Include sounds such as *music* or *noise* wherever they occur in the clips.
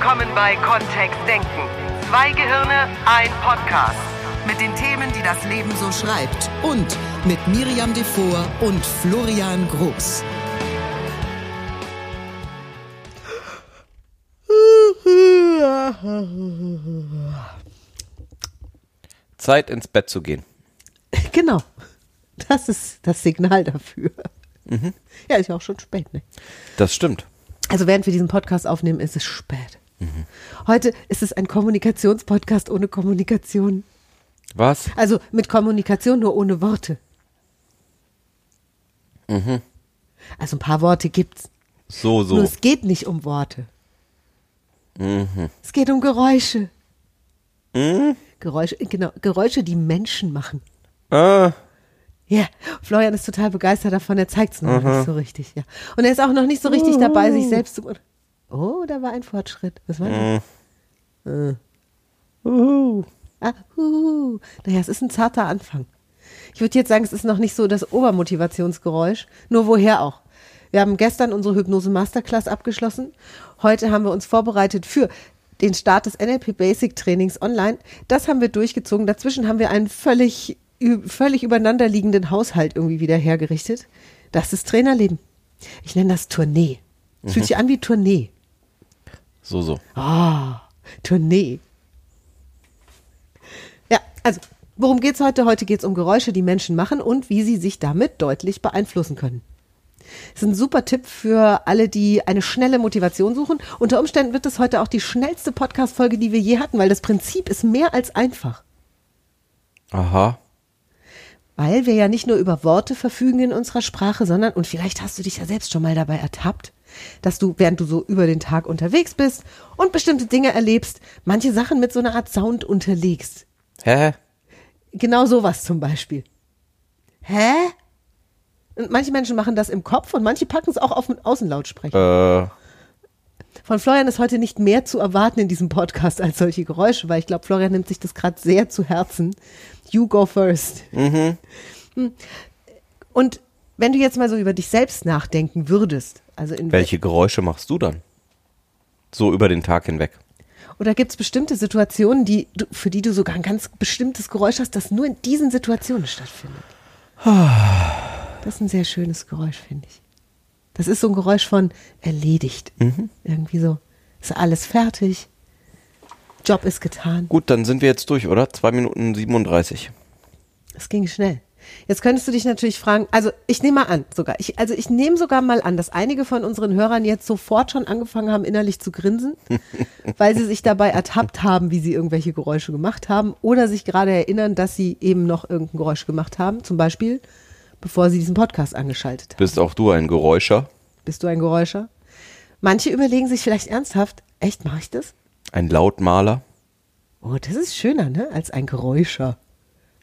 willkommen bei Kontext Denken. Zwei Gehirne, ein Podcast. Mit den Themen, die das Leben so schreibt. Und mit Miriam Devor und Florian Groß. Zeit ins Bett zu gehen. *laughs* Genau. Das ist das Signal dafür. Mhm. Ja, ist ja auch schon spät, ne? Das stimmt. Also während wir diesen Podcast aufnehmen, ist es spät. Mhm. Heute ist es ein Kommunikationspodcast ohne Kommunikation. Was? Also mit Kommunikation nur ohne Worte. Mhm. Also ein paar Worte gibt's. So, so. Nur es geht nicht um Worte. Mhm. Es geht um Geräusche. Mhm. Geräusche, genau, Geräusche, die Menschen machen. Ah, Ja, Florian ist total begeistert davon, er zeigt es noch Mhm. nicht so richtig, ja. Und er ist auch noch nicht so richtig dabei, sich selbst zu. Oh, da war ein Fortschritt. Was war das? Mhm. Äh. Uhu. Ah, uhu. Naja, es ist ein zarter Anfang. Ich würde jetzt sagen, es ist noch nicht so das Obermotivationsgeräusch. Nur woher auch? Wir haben gestern unsere Hypnose Masterclass abgeschlossen. Heute haben wir uns vorbereitet für den Start des NLP Basic Trainings online. Das haben wir durchgezogen. Dazwischen haben wir einen völlig, völlig übereinanderliegenden Haushalt irgendwie wieder hergerichtet. Das ist Trainerleben. Ich nenne das Tournee. Es fühlt sich an wie Tournee. So, so. Ah, Tournee. Ja, also, worum geht's heute? Heute geht's um Geräusche, die Menschen machen und wie sie sich damit deutlich beeinflussen können. Das ist ein super Tipp für alle, die eine schnelle Motivation suchen. Unter Umständen wird es heute auch die schnellste Podcast-Folge, die wir je hatten, weil das Prinzip ist mehr als einfach. Aha. Weil wir ja nicht nur über Worte verfügen in unserer Sprache, sondern, und vielleicht hast du dich ja selbst schon mal dabei ertappt, dass du, während du so über den Tag unterwegs bist und bestimmte Dinge erlebst, manche Sachen mit so einer Art Sound unterlegst. Hä? Genau sowas zum Beispiel. Hä? Und manche Menschen machen das im Kopf und manche packen es auch auf den Außenlautsprecher. Äh, Von Florian ist heute nicht mehr zu erwarten in diesem Podcast als solche Geräusche, weil ich glaube, Florian nimmt sich das gerade sehr zu Herzen. You go first. Hm. Und wenn du jetzt mal so über dich selbst nachdenken würdest, also in welche Geräusche machst du dann? So über den Tag hinweg. oder gibt es bestimmte Situationen, die du, für die du sogar ein ganz bestimmtes Geräusch hast, das nur in diesen Situationen stattfindet? Das ist ein sehr schönes Geräusch, finde ich. Das ist so ein Geräusch von erledigt. Irgendwie so. Ist alles fertig. Job ist getan. Gut, dann sind wir jetzt durch, oder? Zwei Minuten 37. Es ging schnell. Jetzt könntest du dich natürlich fragen, also ich nehme mal an, sogar, ich, also ich nehme sogar mal an, dass einige von unseren Hörern jetzt sofort schon angefangen haben, innerlich zu grinsen, *laughs* weil sie sich dabei ertappt haben, wie sie irgendwelche Geräusche gemacht haben oder sich gerade erinnern, dass sie eben noch irgendein Geräusch gemacht haben, zum Beispiel, bevor sie diesen Podcast angeschaltet haben. Bist auch du ein Geräuscher? Bist du ein Geräuscher? Manche überlegen sich vielleicht ernsthaft, echt, mache ich das? Ein Lautmaler? Oh, das ist schöner, ne? Als ein Geräuscher.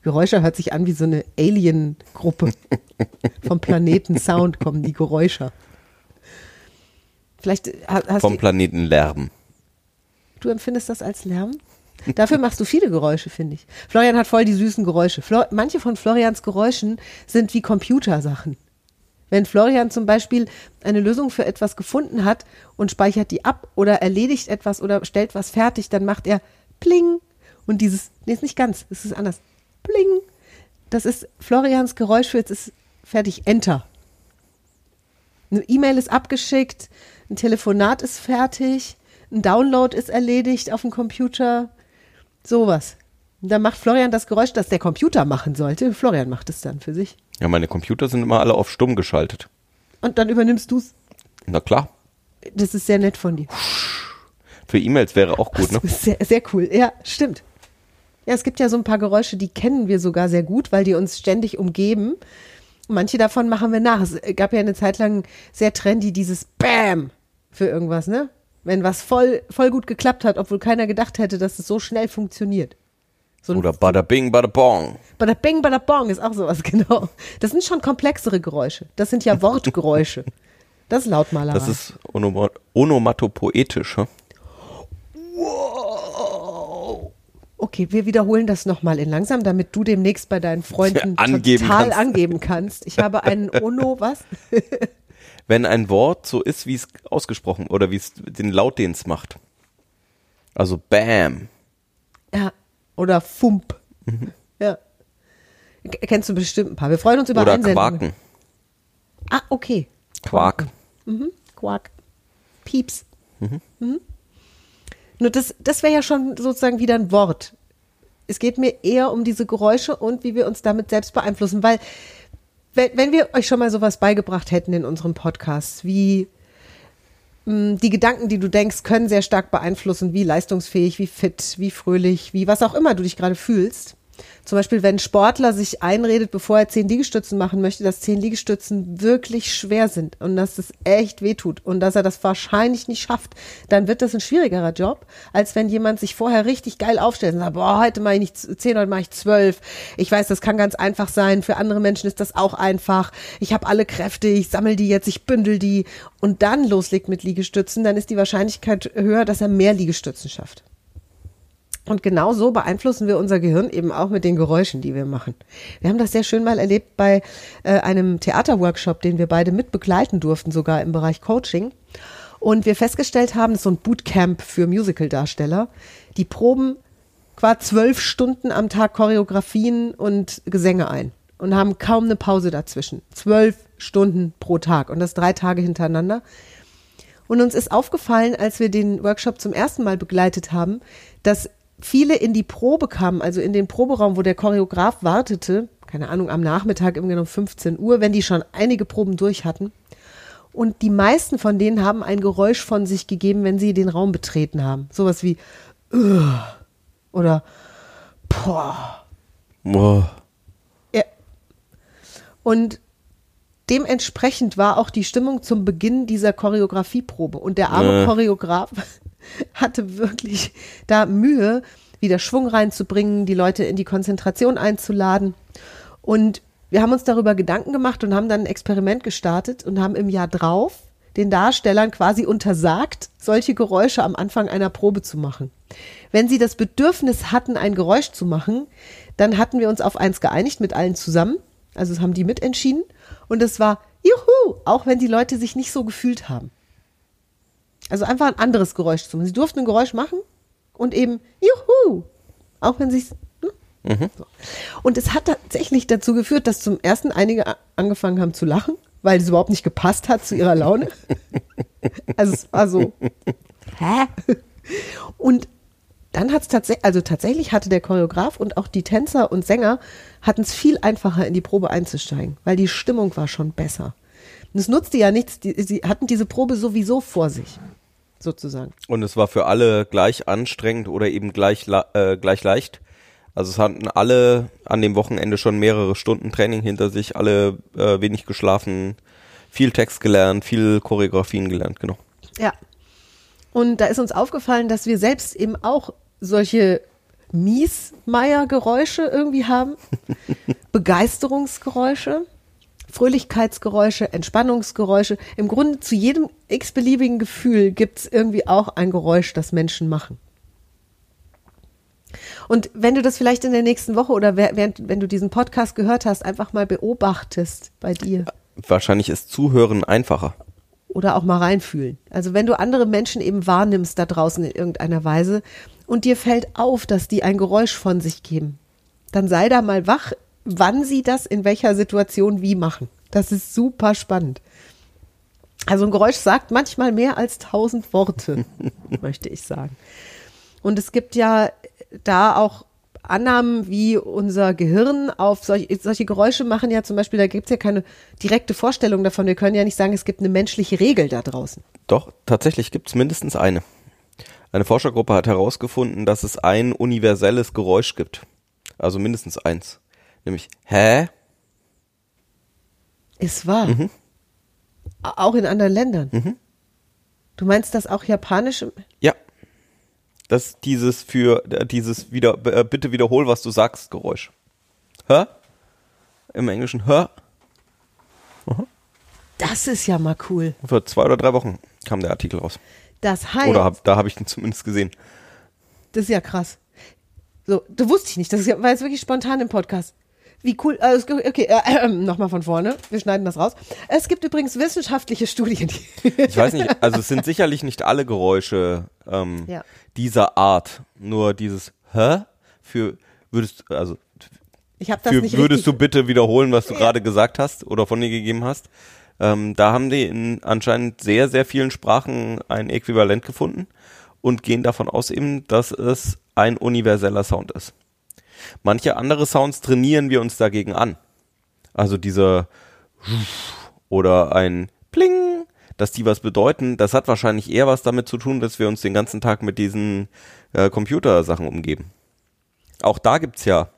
Geräuscher hört sich an wie so eine Alien-Gruppe. *laughs* Vom Planeten Sound kommen die Geräuscher. Vielleicht ha- hast Vom Planeten Lärm. du empfindest das als Lärm? Dafür machst du viele Geräusche, finde ich. Florian hat voll die süßen Geräusche. Flor manche von Florians Geräuschen sind wie Computersachen. Wenn Florian zum Beispiel eine Lösung für etwas gefunden hat und speichert die ab oder erledigt etwas oder stellt was fertig, dann macht er Pling. Und dieses, nee, ist nicht ganz, es ist anders. Pling. Das ist Florians Geräusch für jetzt ist fertig, Enter. Eine E-Mail ist abgeschickt, ein Telefonat ist fertig, ein Download ist erledigt auf dem Computer, sowas. Und dann macht Florian das Geräusch, das der Computer machen sollte. Florian macht es dann für sich. Ja, meine Computer sind immer alle auf stumm geschaltet. Und dann übernimmst du es. Na klar. Das ist sehr nett von dir. Für E-Mails wäre auch gut, ne? Das ist sehr, sehr cool. Ja, stimmt. Ja, es gibt ja so ein paar Geräusche, die kennen wir sogar sehr gut, weil die uns ständig umgeben. Manche davon machen wir nach. Es gab ja eine Zeit lang sehr trendy dieses Bam für irgendwas, ne? Wenn was voll, voll gut geklappt hat, obwohl keiner gedacht hätte, dass es so schnell funktioniert. So Oder Bada Bing, Bada Bong. Bada Bing, Bada Bong ist auch sowas, *laughs* genau. Das sind schon komplexere Geräusche. Das sind ja *laughs* Wortgeräusche. Das ist Lautmalerei. Das ist onoma onomatopoetisch. Hm? Okay, wir wiederholen das nochmal in langsam, damit du demnächst bei deinen Freunden Angeben total kannst. angeben kannst. Ich habe einen *laughs* Ono, was? Wenn ein Wort so ist, wie es ausgesprochen oder wie es den Laut, den es macht. Also Bam. Ja. Oder Fump. Ja. K- Kennst du bestimmt ein paar. Wir freuen uns über Oder Einsendungen. Quaken. Ah, okay. Quark. Quark. Pieps. Mhm. Nur das, das wäre ja schon sozusagen wieder ein Wort. Es geht mir eher um diese Geräusche und wie wir uns damit selbst beeinflussen, weil wenn, wenn wir euch schon mal sowas beigebracht hätten in unserem Podcast, wie mh, die Gedanken, die du denkst, können sehr stark beeinflussen, wie leistungsfähig, wie fit, wie fröhlich, wie was auch immer du dich gerade fühlst. Zum Beispiel, wenn ein Sportler sich einredet, bevor er zehn Liegestützen machen möchte, dass zehn Liegestützen wirklich schwer sind und dass es echt wehtut und dass er das wahrscheinlich nicht schafft, dann wird das ein schwierigerer Job, als wenn jemand sich vorher richtig geil aufstellt und sagt, boah, heute mache ich nicht zehn, heute mache ich zwölf. Ich weiß, das kann ganz einfach sein. Für andere Menschen ist das auch einfach. Ich habe alle Kräfte, ich sammle die jetzt, ich bündel die und dann loslegt mit Liegestützen, dann ist die Wahrscheinlichkeit höher, dass er mehr Liegestützen schafft. Und genau so beeinflussen wir unser Gehirn eben auch mit den Geräuschen, die wir machen. Wir haben das sehr schön mal erlebt bei äh, einem Theaterworkshop, den wir beide mit begleiten durften, sogar im Bereich Coaching. Und wir festgestellt haben, so ein Bootcamp für Musicaldarsteller, die proben qua zwölf Stunden am Tag Choreografien und Gesänge ein und haben kaum eine Pause dazwischen. Zwölf Stunden pro Tag und das drei Tage hintereinander. Und uns ist aufgefallen, als wir den Workshop zum ersten Mal begleitet haben, dass viele in die Probe kamen, also in den Proberaum, wo der Choreograf wartete, keine Ahnung, am Nachmittag irgendwie um 15 Uhr, wenn die schon einige Proben durch hatten. Und die meisten von denen haben ein Geräusch von sich gegeben, wenn sie den Raum betreten haben. Sowas wie "Ugh" oder Boah. Boah. Ja. Und dementsprechend war auch die Stimmung zum Beginn dieser Choreografieprobe. Und der arme Äh. Choreograf hatte wirklich da Mühe, wieder Schwung reinzubringen, die Leute in die Konzentration einzuladen. Und wir haben uns darüber Gedanken gemacht und haben dann ein Experiment gestartet und haben im Jahr drauf den Darstellern quasi untersagt, solche Geräusche am Anfang einer Probe zu machen. Wenn sie das Bedürfnis hatten, ein Geräusch zu machen, dann hatten wir uns auf eins geeinigt mit allen zusammen. Also haben die mitentschieden. Und es war Juhu, auch wenn die Leute sich nicht so gefühlt haben. Also einfach ein anderes Geräusch zu machen. Sie durften ein Geräusch machen und eben Juhu, auch wenn sie es. Ne? So. Und es hat tatsächlich dazu geführt, dass zum ersten einige angefangen haben zu lachen, weil es überhaupt nicht gepasst hat zu ihrer Laune. *laughs* also es war so. Hä? *laughs* Und dann hat es tatsächlich, also tatsächlich hatte der Choreograf und auch die Tänzer und Sänger hatten es viel einfacher in die Probe einzusteigen, weil die Stimmung war schon besser. Und es nutzte ja nichts, die, sie hatten diese Probe sowieso vor sich, sozusagen. Und es war für alle gleich anstrengend oder eben gleich, äh, gleich leicht. Also es hatten alle an dem Wochenende schon mehrere Stunden Training hinter sich, alle äh, wenig geschlafen, viel Text gelernt, viel Choreografien gelernt, genau. Ja. Und da ist uns aufgefallen, dass wir selbst eben auch solche Miesmeier-Geräusche irgendwie haben. *laughs* Begeisterungsgeräusche, Fröhlichkeitsgeräusche, Entspannungsgeräusche. Im Grunde zu jedem x-beliebigen Gefühl gibt es irgendwie auch ein Geräusch, das Menschen machen. Und wenn du das vielleicht in der nächsten Woche oder während, wenn du diesen Podcast gehört hast, einfach mal beobachtest bei dir Wahrscheinlich ist Zuhören einfacher. oder auch mal reinfühlen. Also wenn du andere Menschen eben wahrnimmst da draußen in irgendeiner Weise und dir fällt auf, dass die ein Geräusch von sich geben, dann sei da mal wach, wann sie das in welcher Situation wie machen. Das ist super spannend. Also ein Geräusch sagt manchmal mehr als tausend Worte, *laughs* möchte ich sagen. Und es gibt ja da auch Annahmen, wie unser Gehirn auf solche, solche Geräusche machen ja zum Beispiel, da gibt es ja keine direkte Vorstellung davon. Wir können ja nicht sagen, es gibt eine menschliche Regel da draußen. Doch, tatsächlich gibt es mindestens eine. Eine Forschergruppe hat herausgefunden, dass es ein universelles Geräusch gibt. Also mindestens eins. Nämlich Hä? Ist wahr. A- Auch in anderen Ländern. Du meinst das auch japanisch? Ja. Das dieses für äh, dieses wieder äh, bitte wiederhol, was du sagst, Geräusch. Hä? Im Englischen hä? Das ist ja mal cool. Vor zwei oder drei Wochen kam der Artikel raus. Das heißt, Oder hab, da habe ich ihn zumindest gesehen. das ist ja krass. So, du wusste ich nicht. Das war jetzt wirklich spontan im Podcast. Wie cool. äh, Okay, äh, äh, nochmal von vorne. Wir schneiden das raus. Es gibt übrigens wissenschaftliche Studien. Die Ich weiß nicht, also es sind sicherlich nicht alle Geräusche, ähm, Ja. dieser Art. Nur dieses Hä? Für würdest also Ich das für, nicht würdest du bitte wiederholen, was du gerade gesagt hast oder von dir gegeben hast? Ähm, da haben die in anscheinend sehr, sehr vielen Sprachen ein Äquivalent gefunden und gehen davon aus eben, dass es ein universeller Sound ist. Manche andere Sounds trainieren wir uns dagegen an. Also dieser oder ein Pling, dass die was bedeuten, das hat wahrscheinlich eher was damit zu tun, dass wir uns den ganzen Tag mit diesen äh, Computersachen umgeben. Auch da gibt's ja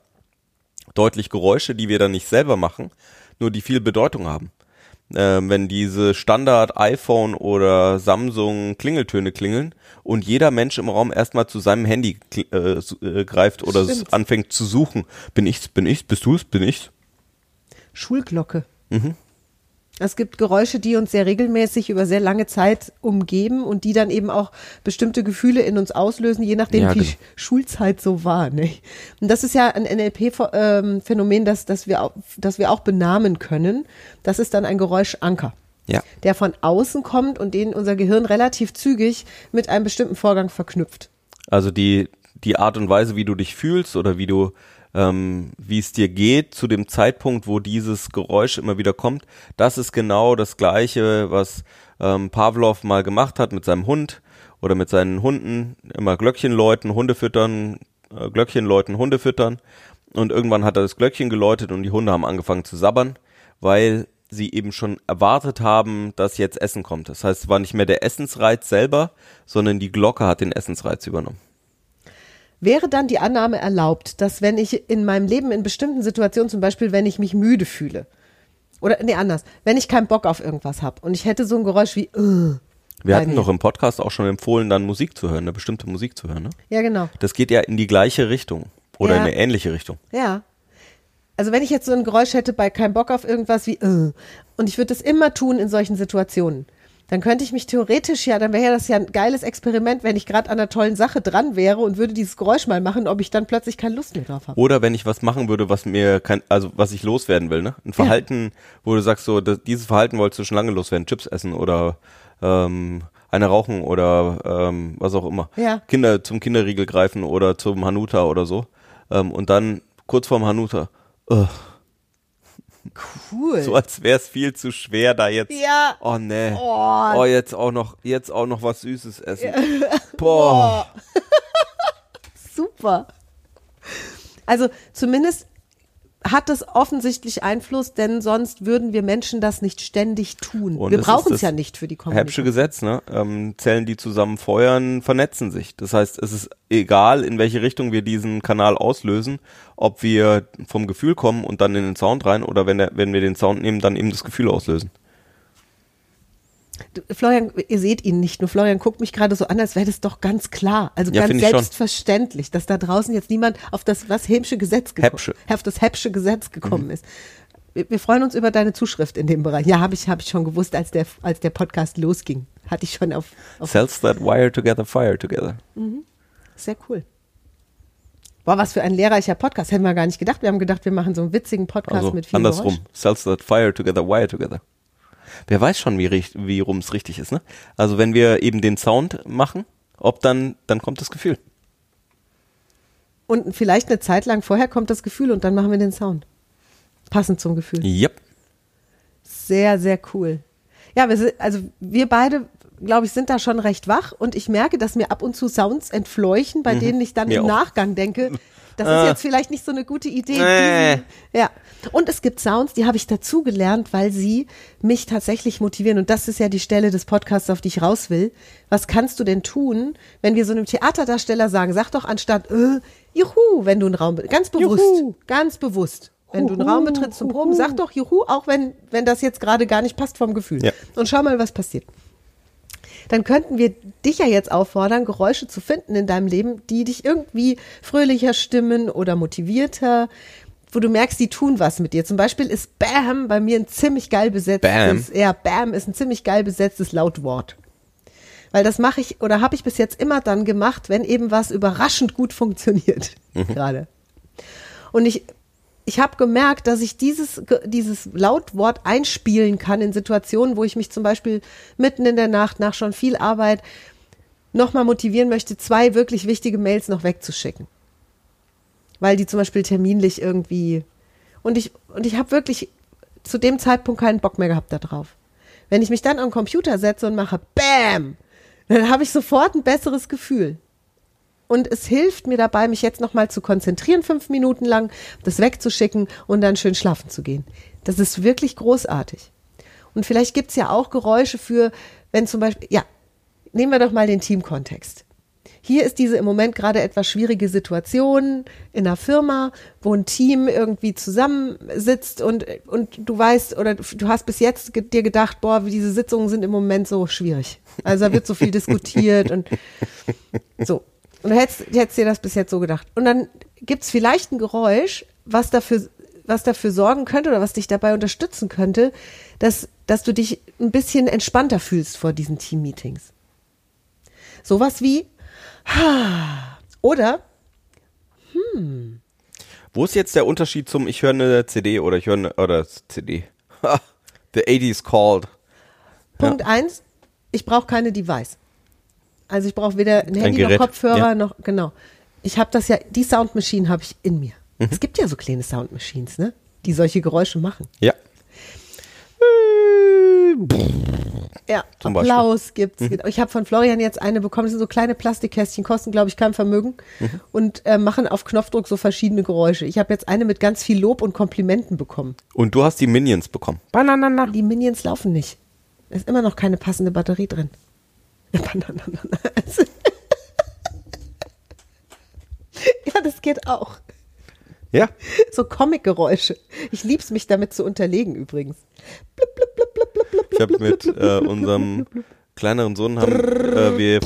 deutlich Geräusche, die wir dann nicht selber machen, nur die viel Bedeutung haben. Ähm, wenn diese Standard iPhone oder Samsung Klingeltöne klingeln und jeder Mensch im Raum erstmal zu seinem Handy äh, äh, greift oder anfängt zu suchen. Bin ich's, bin ich's, bist du's, bin ich's? Schulglocke. Mhm. Es gibt Geräusche, die uns sehr regelmäßig über sehr lange Zeit umgeben und die dann eben auch bestimmte Gefühle in uns auslösen, je nachdem, Ja, wie genau. Sch- Schulzeit so war. Ne? Und das ist ja ein NLP-Phänomen, das, das, wir auch, das wir auch benamen können. Das ist dann ein Geräuschanker, Ja. der von außen kommt und den unser Gehirn relativ zügig mit einem bestimmten Vorgang verknüpft. Also die, die Art und Weise, wie du dich fühlst oder wie du, ähm, wie es dir geht zu dem Zeitpunkt, wo dieses Geräusch immer wieder kommt, das ist genau das Gleiche, was ähm, Pavlov mal gemacht hat mit seinem Hund oder mit seinen Hunden. Immer Glöckchen läuten, Hunde füttern, äh, Glöckchen läuten, Hunde füttern. Und irgendwann hat er das Glöckchen geläutet und die Hunde haben angefangen zu sabbern, weil sie eben schon erwartet haben, dass jetzt Essen kommt. Das heißt, es war nicht mehr der Essensreiz selber, sondern die Glocke hat den Essensreiz übernommen. Wäre dann die Annahme erlaubt, dass wenn ich in meinem Leben in bestimmten Situationen, zum Beispiel wenn ich mich müde fühle, oder nee, anders, wenn ich keinen Bock auf irgendwas habe und ich hätte so ein Geräusch wie, äh, Wir hatten doch im Podcast auch schon empfohlen, dann Musik zu hören, eine bestimmte Musik zu hören. Ne? ja genau, Das geht ja in die gleiche Richtung oder Ja. in eine ähnliche Richtung. ja. Also wenn ich jetzt so ein Geräusch hätte bei keinem Bock auf irgendwas wie, äh, und ich würde das immer tun in solchen Situationen, dann könnte ich mich theoretisch ja, dann wäre ja das ja ein geiles Experiment, wenn ich gerade an einer tollen Sache dran wäre und würde dieses Geräusch mal machen, ob ich dann plötzlich keine Lust mehr drauf habe. Oder wenn ich was machen würde, was mir kein, also was ich loswerden will, ne? Ein Verhalten, wo du sagst, so, das, dieses Verhalten wolltest du schon lange loswerden, Chips essen oder ähm, eine rauchen oder ähm, was auch immer. Ja. Kinder zum Kinderriegel greifen oder zum Hanuta oder so. Ähm, und dann kurz vorm Hanuta, ugh, Cool. so als wäre es viel zu schwer, da jetzt. Ja. Oh nee. Oh. Oh, jetzt auch noch, jetzt auch noch was Süßes essen. *laughs* Boah. *laughs* Super. Also zumindest hat das offensichtlich Einfluss, denn sonst würden wir Menschen das nicht ständig tun. Und wir es brauchen es ja nicht für die Kommunikation. Gesetz, ne? Ähm, Zellen, die zusammen feuern, vernetzen sich. Das heißt, es ist egal, in welche Richtung wir diesen Kanal auslösen, ob wir vom Gefühl kommen und dann in den Sound rein oder wenn, der, wenn wir den Sound nehmen, dann eben das Gefühl auslösen. Florian, ihr seht ihn nicht, nur Florian guckt mich gerade so an, als wäre das doch ganz klar. Also Ja, ganz selbstverständlich, dass da draußen jetzt niemand auf das was Häbsche Gesetz gekommen, auf das Häbsche Gesetz gekommen Mhm. ist. Wir, wir freuen uns über deine Zuschrift in dem Bereich. Ja, habe ich, hab ich schon gewusst, als der, als der Podcast losging. Hatte ich schon auf, auf Cells that wire together, fire together. Sehr cool. Boah, was für ein lehrreicher Podcast. Hätten wir gar nicht gedacht. Wir haben gedacht, wir machen so einen witzigen Podcast Also mit vielen andersrum. Geräuschen. Cells that fire together, wire together. Wer weiß schon, wie, wie rum es richtig ist, ne? Also wenn wir eben den Sound machen, ob dann, dann kommt das Gefühl. Und vielleicht eine Zeit lang vorher kommt das Gefühl und dann machen wir den Sound. Passend zum Gefühl. Yep. Sehr, sehr cool. Ja, wir sind, also wir beide, glaube ich, sind da schon recht wach und ich merke, dass mir ab und zu Sounds entfleuchen, bei denen ich dann Mhm. Mir im auch. Nachgang denke, *laughs* das ist jetzt vielleicht nicht so eine gute Idee. Nee. diesen- Ja. Und es gibt Sounds, die habe ich dazu gelernt, weil sie mich tatsächlich motivieren. Und das ist ja die Stelle des Podcasts, auf die ich raus will. Was kannst du denn tun, wenn wir so einem Theaterdarsteller sagen, sag doch anstatt, äh, juhu, wenn du einen Raum, ganz bewusst, Juhu. ganz bewusst. Wenn du einen Raum betrittst zum Proben, sag doch Juhu, auch wenn, wenn das jetzt gerade gar nicht passt vom Gefühl. Ja. Und schau mal, was passiert. Dann könnten wir dich ja jetzt auffordern, Geräusche zu finden in deinem Leben, die dich irgendwie fröhlicher stimmen oder motivierter, wo du merkst, die tun was mit dir. Zum Beispiel ist Bam bei mir ein ziemlich geil besetztes, Bam? ja, Bam ist ein ziemlich geil besetztes Lautwort. Weil das mache ich oder habe ich bis jetzt immer dann gemacht, wenn eben was überraschend gut funktioniert. *laughs* Gerade. Und ich, ich habe gemerkt, dass ich dieses, dieses Lautwort einspielen kann in Situationen, wo ich mich zum Beispiel mitten in der Nacht nach schon viel Arbeit nochmal motivieren möchte, zwei wirklich wichtige Mails noch wegzuschicken. Weil die zum Beispiel terminlich irgendwie. Und ich, und ich habe wirklich zu dem Zeitpunkt keinen Bock mehr gehabt darauf. Wenn ich mich dann am Computer setze und mache BAM, dann habe ich sofort ein besseres Gefühl. Und es hilft mir dabei, mich jetzt nochmal zu konzentrieren, fünf Minuten lang, das wegzuschicken und dann schön schlafen zu gehen. Das ist wirklich großartig. Und vielleicht gibt's ja auch Geräusche für, wenn zum Beispiel, ja, nehmen wir doch mal den Teamkontext. Hier ist diese im Moment gerade etwas schwierige Situation in einer Firma, wo ein Team irgendwie zusammensitzt und, und du weißt oder du hast bis jetzt dir gedacht, boah, diese Sitzungen sind im Moment so schwierig. Also da wird so viel *laughs* diskutiert und so. Und du hättest, hättest dir das bis jetzt so gedacht. Und dann gibt's vielleicht ein Geräusch, was dafür, was dafür sorgen könnte oder was dich dabei unterstützen könnte, dass, dass du dich ein bisschen entspannter fühlst vor diesen Team-Meetings. Sowas wie, ha, *sighs* oder, Wo ist jetzt der Unterschied zum ich höre eine CD oder ich höre eine oder CD? *laughs* The 80s called. Punkt eins, ich brauche keine Device. Also ich brauche weder ein Handy noch Kopfhörer ja. noch, genau. Ich habe das ja, die Sound Machine habe ich in mir. Mhm. Es gibt ja so kleine Sound Machines, ne? Die solche Geräusche machen. Ja. Ja, Zum Beispiel. Mhm. Applaus gibt's. Ich habe von Florian jetzt eine bekommen. Das sind so kleine Plastikkästchen, kosten, glaube ich, kein Vermögen Mhm. und äh, machen auf Knopfdruck so verschiedene Geräusche. Ich habe jetzt eine mit ganz viel Lob und Komplimenten bekommen. Und du hast die Minions bekommen. Bananana. Die Minions laufen nicht. Da ist immer noch keine passende Batterie drin. *laughs* ja, das geht auch. Ja. So Comic-Geräusche. Ich lieb's mich damit zu unterlegen übrigens. Blub, blub, blub, blub, blub, blub, Ich habe mit äh, unserem kleineren Sohn haben äh, wir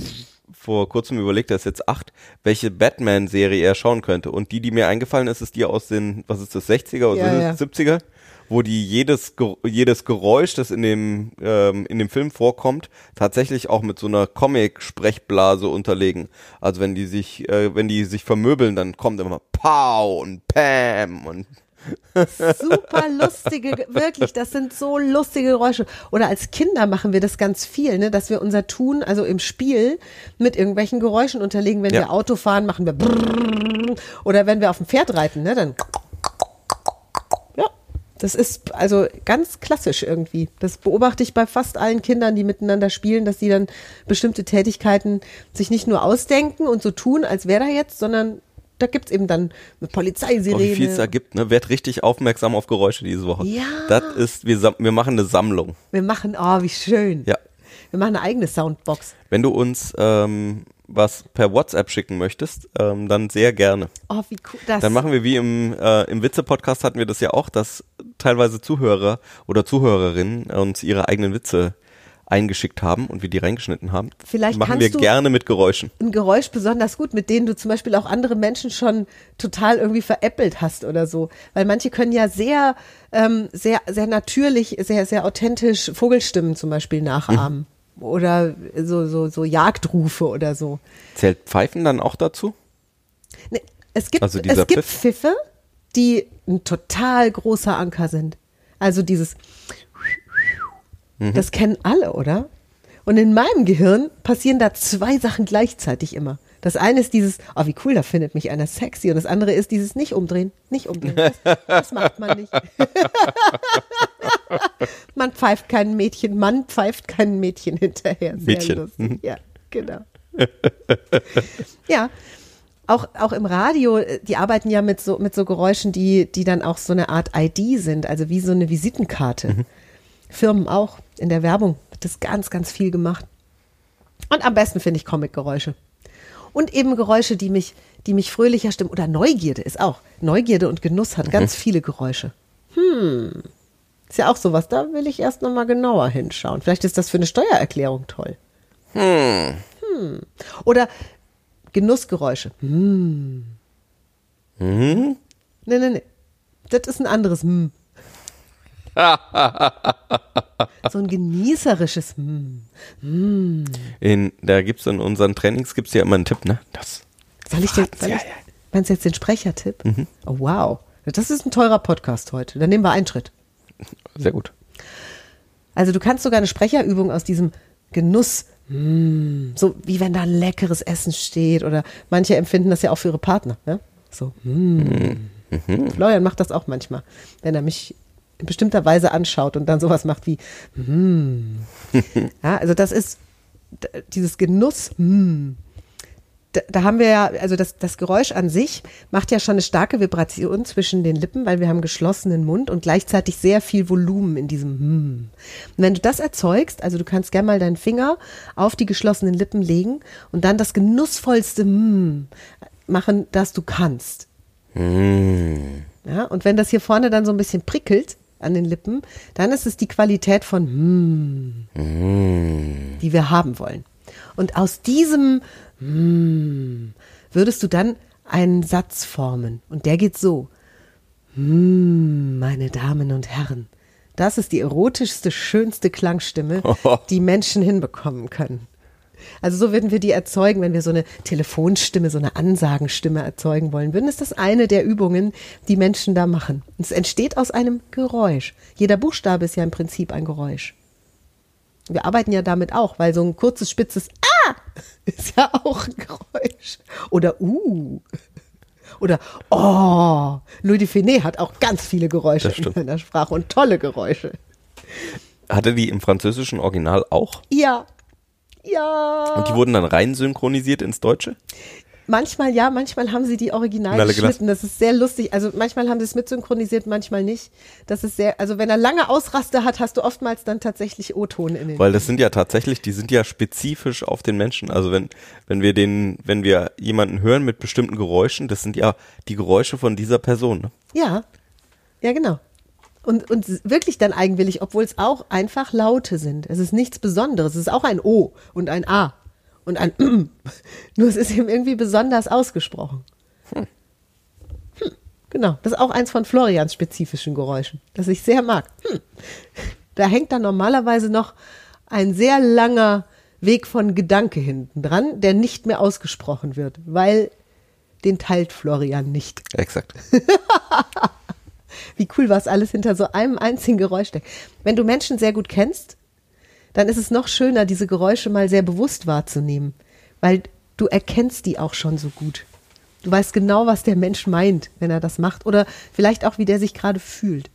vor kurzem überlegt, er ist jetzt acht, welche Batman-Serie er schauen könnte. Und die, die mir eingefallen ist, ist die aus den, was ist das, 60er oder Ja, ja. 70er? Wo die jedes, jedes Geräusch, das in dem, ähm, in dem Film vorkommt, tatsächlich auch mit so einer Comic-Sprechblase unterlegen. Also wenn die sich, äh, wenn die sich vermöbeln, dann kommt immer Pow und Pam und *laughs* Super lustige, wirklich, das sind so lustige Geräusche. Oder als Kinder machen wir das ganz viel, ne, dass wir unser Tun, also im Spiel, mit irgendwelchen Geräuschen unterlegen. Wenn Ja. wir Auto fahren, machen wir brrrr. oder wenn wir auf dem Pferd reiten, ne, dann. Das ist also ganz klassisch irgendwie. Das beobachte ich bei fast allen Kindern, die miteinander spielen, dass sie dann bestimmte Tätigkeiten sich nicht nur ausdenken und so tun, als wäre da jetzt, sondern da gibt's eben dann eine Oh, Polizeisirene. wie viel es da gibt, ne? Werd richtig aufmerksam auf Geräusche diese Woche. Ja. Das ist, wir, wir machen eine Sammlung. Wir machen, oh, wie schön. Ja. Wir machen eine eigene Soundbox. Wenn du uns ähm, was per WhatsApp schicken möchtest, ähm, dann sehr gerne. Oh, wie cool. Das, Dann machen wir wie im, äh, im Witze-Podcast hatten wir das ja auch, dass teilweise Zuhörer oder Zuhörerinnen uns ihre eigenen Witze eingeschickt haben und wir die reingeschnitten haben. Vielleicht machen wir gerne mit Geräuschen. ein Geräusch besonders gut, mit denen du zum Beispiel auch andere Menschen schon total irgendwie veräppelt hast oder so. Weil manche können ja sehr, ähm, sehr, sehr natürlich, sehr, sehr authentisch Vogelstimmen zum Beispiel nachahmen. Oder so, so, so Jagdrufe oder so. Zählt Pfeifen dann auch dazu? Ne, es gibt, Also es gibt Pfiff? Pfiffe, die ein total großer Anker sind. Also dieses, Mhm. das kennen alle, oder? Und in meinem Gehirn passieren da zwei Sachen gleichzeitig immer. Das eine ist dieses, oh, wie cool, da findet mich einer sexy. Und das andere ist dieses nicht umdrehen, nicht umdrehen. Das, das macht man nicht. *laughs* man pfeift kein Mädchen, man pfeift kein Mädchen hinterher. Sehr Mädchen. lustig. Mhm. Ja, genau. *laughs* ja, auch, auch im Radio, äh, die arbeiten ja mit so, mit so Geräuschen, die, die dann auch so eine Art ID sind, also wie so eine Visitenkarte. Firmen auch, in der Werbung wird das ganz, ganz viel gemacht. Und am besten finde ich Comic-Geräusche. Und eben Geräusche, die mich, die mich fröhlicher stimmen. Oder Neugierde ist auch. Neugierde und Genuss hat ganz viele Geräusche. Hm. Ist ja auch sowas, da will ich erst nochmal genauer hinschauen. Vielleicht ist das für eine Steuererklärung toll. Hm. Oder Genussgeräusche. Hm. Mhm. Nee, nee, nee. Das ist ein anderes Hm. *laughs* so ein genießerisches Hm. In, da gibt's in unseren Trainings gibt's ja immer einen Tipp, ne? Das. Soll ich den, soll ja, ich, ja. meinst du jetzt den Sprechertipp? Oh, wow. Das ist ein teurer Podcast heute. Dann nehmen wir einen Schritt. Sehr gut. Also du kannst sogar eine Sprecherübung aus diesem Genuss So wie wenn da ein leckeres Essen steht oder manche empfinden das ja auch für ihre Partner. Ne? So, mm. Florian macht das auch manchmal, wenn er mich bestimmter Weise anschaut und dann sowas macht wie, mm. ja, also das ist dieses Genuss, mm. da, da haben wir ja, also das, das Geräusch an sich macht ja schon eine starke Vibration zwischen den Lippen, weil wir haben geschlossenen Mund und gleichzeitig sehr viel Volumen in diesem mm. Und wenn du das erzeugst, also du kannst gerne mal deinen Finger auf die geschlossenen Lippen legen und dann das genussvollste mm machen, das du kannst. Ja, und wenn das hier vorne dann so ein bisschen prickelt an den Lippen, dann ist es die Qualität von mm, die wir haben wollen. Und aus diesem mm, würdest du dann einen Satz formen. Und der geht so. Mm, meine Damen und Herren, das ist die erotischste, schönste Klangstimme, *laughs* die Menschen hinbekommen können. Also so würden wir die erzeugen, wenn wir so eine Telefonstimme, so eine Ansagenstimme erzeugen wollen würden. Ist das eine der Übungen, die Menschen da machen. Es entsteht aus einem Geräusch. Jeder Buchstabe ist ja im Prinzip ein Geräusch. Wir arbeiten ja damit auch, weil so ein kurzes, spitzes Ah *laughs* ist ja auch ein Geräusch. Oder Uh. Oder Oh. Louis de Finet hat auch ganz viele Geräusche in seiner Sprache und tolle Geräusche. Hatte die im französischen Original auch? Ja. Ja. Und die wurden dann rein synchronisiert ins Deutsche? Manchmal ja, manchmal haben sie die original geschnitten. Das ist sehr lustig. Also manchmal haben sie es mit synchronisiert, manchmal nicht. Das ist sehr, also wenn er lange Ausraste hat, hast du oftmals dann tatsächlich O-Ton in den. Weil das sind ja tatsächlich, die sind ja spezifisch auf den Menschen. Also wenn, wenn wir den, wenn wir jemanden hören mit bestimmten Geräuschen, das sind ja die Geräusche von dieser Person. Ne? Ja, ja genau. Und, und wirklich dann eigenwillig, obwohl es auch einfach Laute sind. Es ist nichts Besonderes. Es ist auch ein O und ein A und ein M. *clears throat* Nur es ist eben irgendwie besonders ausgesprochen. Hm. Genau, das ist auch eins von Florians spezifischen Geräuschen, das ich sehr mag. Hm. Da hängt dann normalerweise noch ein sehr langer Weg von Gedanke hinten dran, der nicht mehr ausgesprochen wird, weil den teilt Florian nicht. Exakt. *laughs* Wie cool, was alles hinter so einem einzigen Geräusch steckt. Wenn du Menschen sehr gut kennst, dann ist es noch schöner, diese Geräusche mal sehr bewusst wahrzunehmen, weil du erkennst die auch schon so gut. Du weißt genau, was der Mensch meint, wenn er das macht oder vielleicht auch, wie der sich gerade fühlt.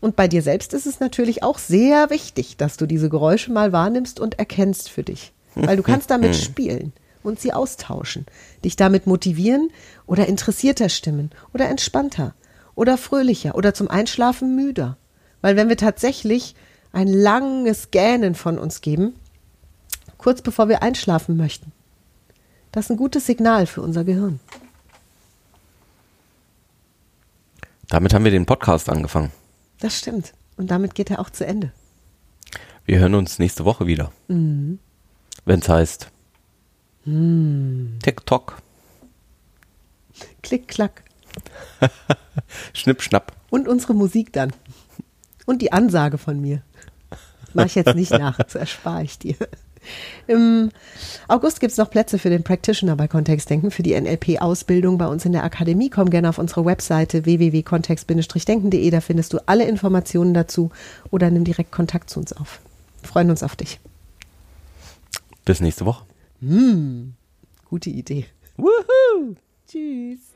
Und bei dir selbst ist es natürlich auch sehr wichtig, dass du diese Geräusche mal wahrnimmst und erkennst für dich, weil du *laughs* kannst damit spielen und sie austauschen, dich damit motivieren oder interessierter stimmen oder entspannter oder fröhlicher oder zum Einschlafen müder. Weil wenn wir tatsächlich ein langes Gähnen von uns geben, kurz bevor wir einschlafen möchten, das ist ein gutes Signal für unser Gehirn. Damit haben wir den Podcast angefangen. Das stimmt. Und damit geht er auch zu Ende. Wir hören uns nächste Woche wieder. Wenn es heißt TikTok, Klick, klack. *laughs* Schnipp, Schnapp. Und unsere Musik dann. Und die Ansage von mir. Mache ich jetzt nicht *laughs* nach, das erspare ich dir. Im August gibt es noch Plätze für den Practitioner bei Kontextdenken, für die NLP-Ausbildung bei uns in der Akademie. Komm gerne auf unsere Webseite www.kontext-denken.de, da findest du alle Informationen dazu oder nimm direkt Kontakt zu uns auf. Wir freuen uns auf dich. Bis nächste Woche. Gute Idee. Woohoo! Tschüss.